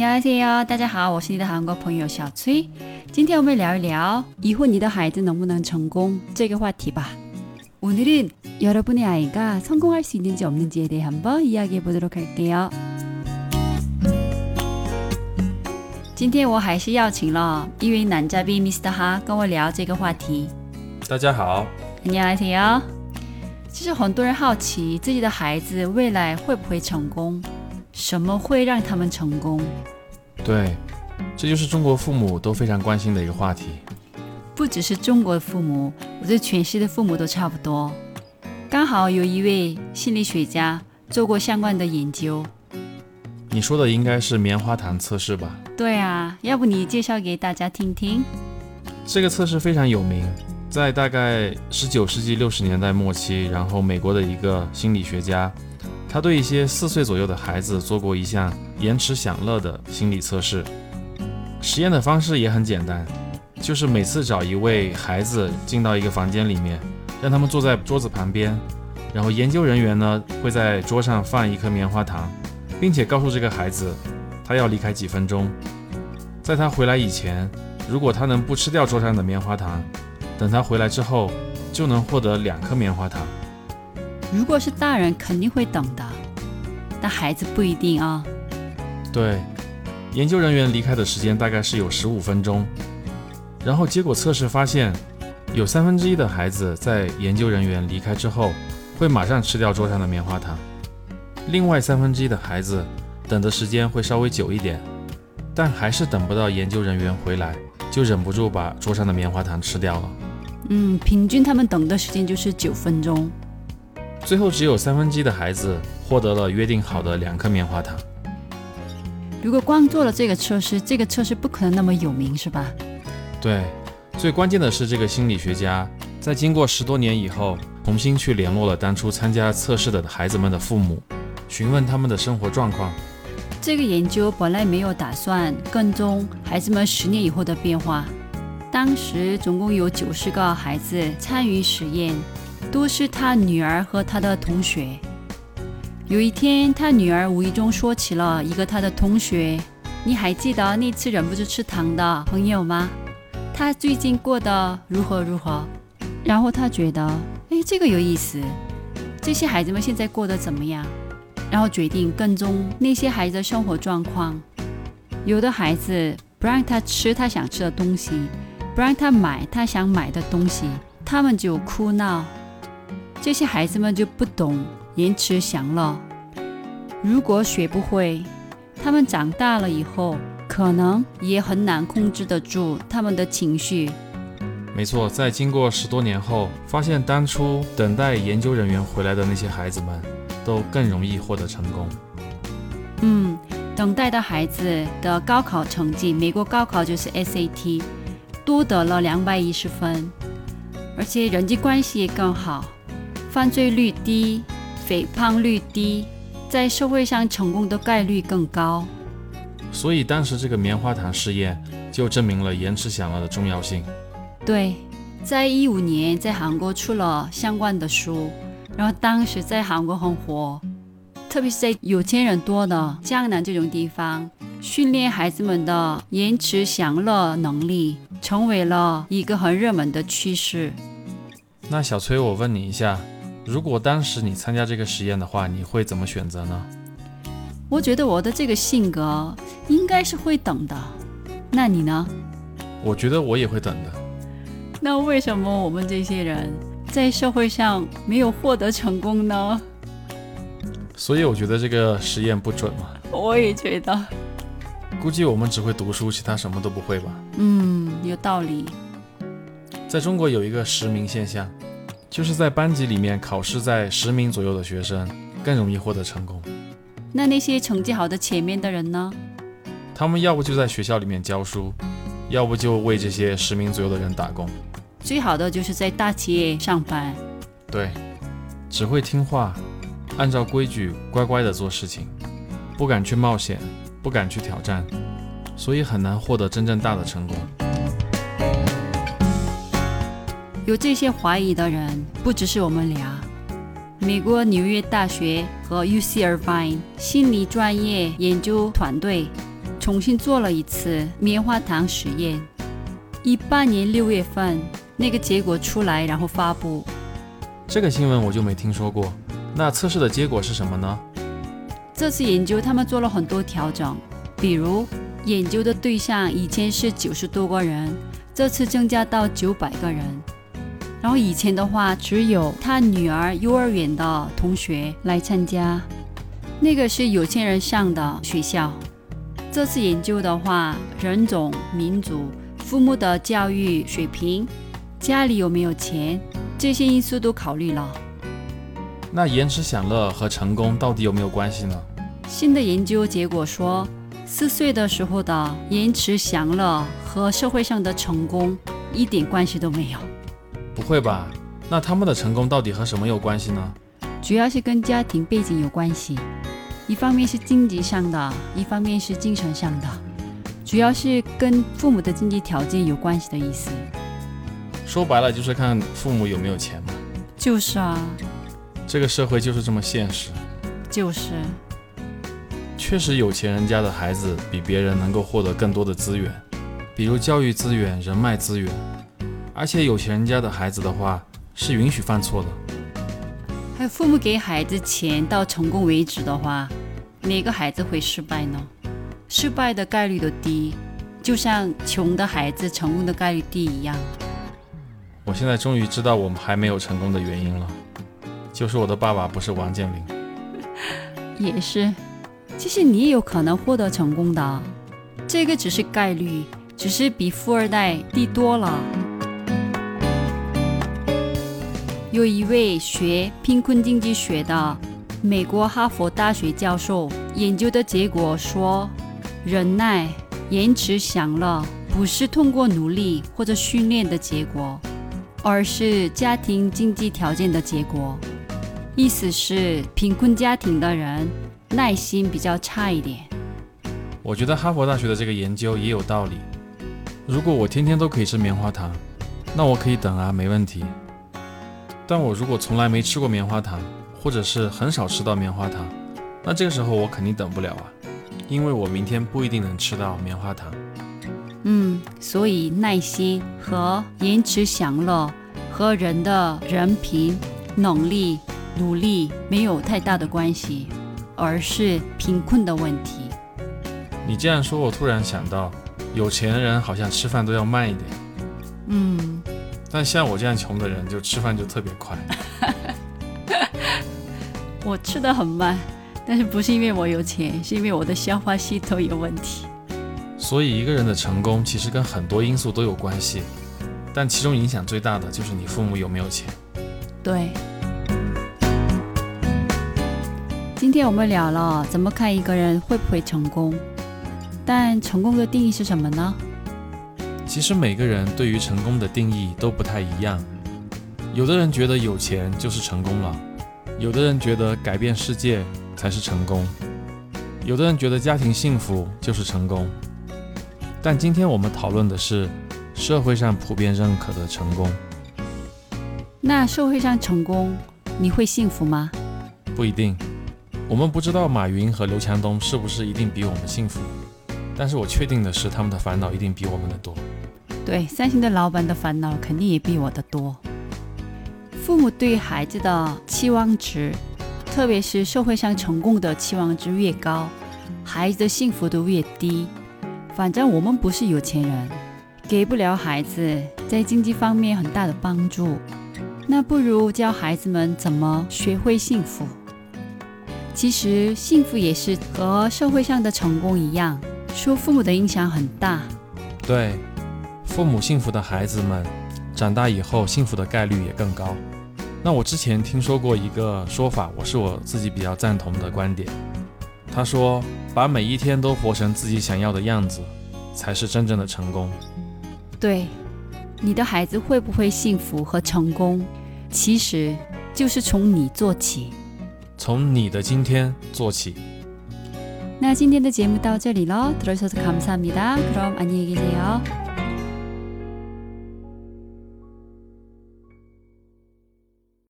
안녕하세요，大家好，我是你的韩国朋友小崔。今天我们聊一聊以后你的孩子能不能成功这个话题吧。오늘은여러분의아이가성공할수있는지없는지에대해한번이야기해보도록할게요今天我还是邀请了一位男嘉宾 Mr. 哈跟我聊这个话题。大家好， 안녕하세요。其实很多人好奇自己的孩子未来会不会成功，什么会让他们成功？ 对，这就是中国父母都非常关心的一个话题。不只是中国的父母，我觉得全世界的父母都差不多。刚好有一位心理学家做过相关的研究。你说的应该是棉花糖测试吧？对啊，要不你介绍给大家听听？这个测试非常有名，在大概十九世纪六十年代末期，然后美国的一个心理学家，他对一些四岁左右的孩子做过一项延迟享乐的心理测试。实验的方式也很简单，就是每次找一位孩子进到一个房间里面，让他们坐在桌子旁边，然后研究人员呢会在桌上放一颗棉花糖，并且告诉这个孩子他要离开几分钟，在他回来以前。如果他能不吃掉桌上的棉花糖，等他回来之后就能获得两颗棉花糖。如果是大人肯定会等的，但孩子不一定啊。对，研究人员离开的时间大概是有十五分钟，然后结果测试发现，有三分之一的孩子在研究人员离开之后会马上吃掉桌上的棉花糖，另外三分之一的孩子等的时间会稍微久一点，但还是等不到研究人员回来。就忍不住把桌上的棉花糖吃掉了。嗯，平均他们等的时间就是九分钟。最后只有三分之一的孩子获得了约定好的两颗棉花糖。如果光做了这个测试，这个测试不可能那么有名，是吧？对，最关键的是这个心理学家在经过十多年以后，重新去联络了当初参加测试的孩子们的父母，询问他们的生活状况。这个研究本来没有打算跟踪孩子们十年以后的变化。当时总共有九十个孩子参与实验，都是他女儿和他的同学。有一天，他女儿无意中说起了一个他的同学：“你还记得那次忍不住吃糖的朋友吗？他最近过得如何如何？”然后他觉得，哎，这个有意思。这些孩子们现在过得怎么样？然后决定跟踪那些孩子的生活状况。有的孩子不让他吃他想吃的东西，不让他买他想买的东西，他们就哭闹。这些孩子们就不懂延迟享乐。如果学不会，他们长大了以后可能也很难控制得住他们的情绪。没错，在经过十多年后，发现当初等待研究人员回来的那些孩子们。都更容易获得成功。嗯，等待的孩子的高考成绩，美国高考就是 SAT，多得了两百一十分，而且人际关系也更好，犯罪率低，肥胖率低，在社会上成功的概率更高。所以当时这个棉花糖试验就证明了延迟享乐的重要性。对，在一五年在韩国出了相关的书。然后当时在韩国很火，特别是在有钱人多的江南这种地方，训练孩子们的延迟享乐能力，成为了一个很热门的趋势。那小崔，我问你一下，如果当时你参加这个实验的话，你会怎么选择呢？我觉得我的这个性格应该是会等的。那你呢？我觉得我也会等的。那为什么我们这些人？在社会上没有获得成功呢，所以我觉得这个实验不准嘛。我也觉得，估计我们只会读书，其他什么都不会吧。嗯，有道理。在中国有一个实名现象，就是在班级里面考试在十名左右的学生更容易获得成功。那那些成绩好的前面的人呢？他们要不就在学校里面教书，要不就为这些十名左右的人打工。最好的就是在大企业上班，对，只会听话，按照规矩乖乖的做事情，不敢去冒险，不敢去挑战，所以很难获得真正大的成功。有这些怀疑的人，不只是我们俩，美国纽约大学和 UC Irvine 心理专业研究团队重新做了一次棉花糖实验。一八年六月份，那个结果出来，然后发布。这个新闻我就没听说过。那测试的结果是什么呢？这次研究他们做了很多调整，比如研究的对象以前是九十多个人，这次增加到九百个人。然后以前的话，只有他女儿幼儿园的同学来参加，那个是有钱人上的学校。这次研究的话，人种、民族、父母的教育水平、家里有没有钱，这些因素都考虑了。那延迟享乐和成功到底有没有关系呢？新的研究结果说，四岁的时候的延迟享乐和社会上的成功一点关系都没有。不会吧？那他们的成功到底和什么有关系呢？主要是跟家庭背景有关系，一方面是经济上的，一方面是精神上的，主要是跟父母的经济条件有关系的意思。说白了就是看父母有没有钱嘛。就是啊，这个社会就是这么现实。就是。确实，有钱人家的孩子比别人能够获得更多的资源，比如教育资源、人脉资源。而且有钱人家的孩子的话是允许犯错的。还有父母给孩子钱到成功为止的话，哪个孩子会失败呢？失败的概率都低，就像穷的孩子成功的概率低一样。我现在终于知道我们还没有成功的原因了，就是我的爸爸不是王健林。也是，其实你也有可能获得成功的，这个只是概率，只是比富二代低多了。有一位学贫困经济学的美国哈佛大学教授研究的结果说，忍耐、延迟享乐不是通过努力或者训练的结果，而是家庭经济条件的结果。意思是，贫困家庭的人耐心比较差一点。我觉得哈佛大学的这个研究也有道理。如果我天天都可以吃棉花糖，那我可以等啊，没问题。但我如果从来没吃过棉花糖，或者是很少吃到棉花糖，那这个时候我肯定等不了啊，因为我明天不一定能吃到棉花糖。嗯，所以耐心和延迟享乐和人的人品、能力、努力没有太大的关系，而是贫困的问题。你这样说，我突然想到，有钱人好像吃饭都要慢一点。嗯。但像我这样穷的人，就吃饭就特别快。我吃的很慢，但是不是因为我有钱，是因为我的消化系统有问题。所以一个人的成功其实跟很多因素都有关系，但其中影响最大的就是你父母有没有钱。对。今天我们聊了怎么看一个人会不会成功，但成功的定义是什么呢？其实每个人对于成功的定义都不太一样，有的人觉得有钱就是成功了，有的人觉得改变世界才是成功，有的人觉得家庭幸福就是成功。但今天我们讨论的是社会上普遍认可的成功。那社会上成功，你会幸福吗？不一定。我们不知道马云和刘强东是不是一定比我们幸福，但是我确定的是，他们的烦恼一定比我们的多。对，三星的老板的烦恼肯定也比我的多。父母对孩子的期望值，特别是社会上成功的期望值越高，孩子的幸福度越低。反正我们不是有钱人，给不了孩子在经济方面很大的帮助，那不如教孩子们怎么学会幸福。其实幸福也是和社会上的成功一样，受父母的影响很大。对。父母幸福的孩子们，长大以后幸福的概率也更高。那我之前听说过一个说法，我是我自己比较赞同的观点。他说，把每一天都活成自己想要的样子，才是真正的成功。对，你的孩子会不会幸福和成功，其实就是从你做起，从你的今天做起。那今天的节目到这里了，들어주셔서감사합니다그럼안녕히계세요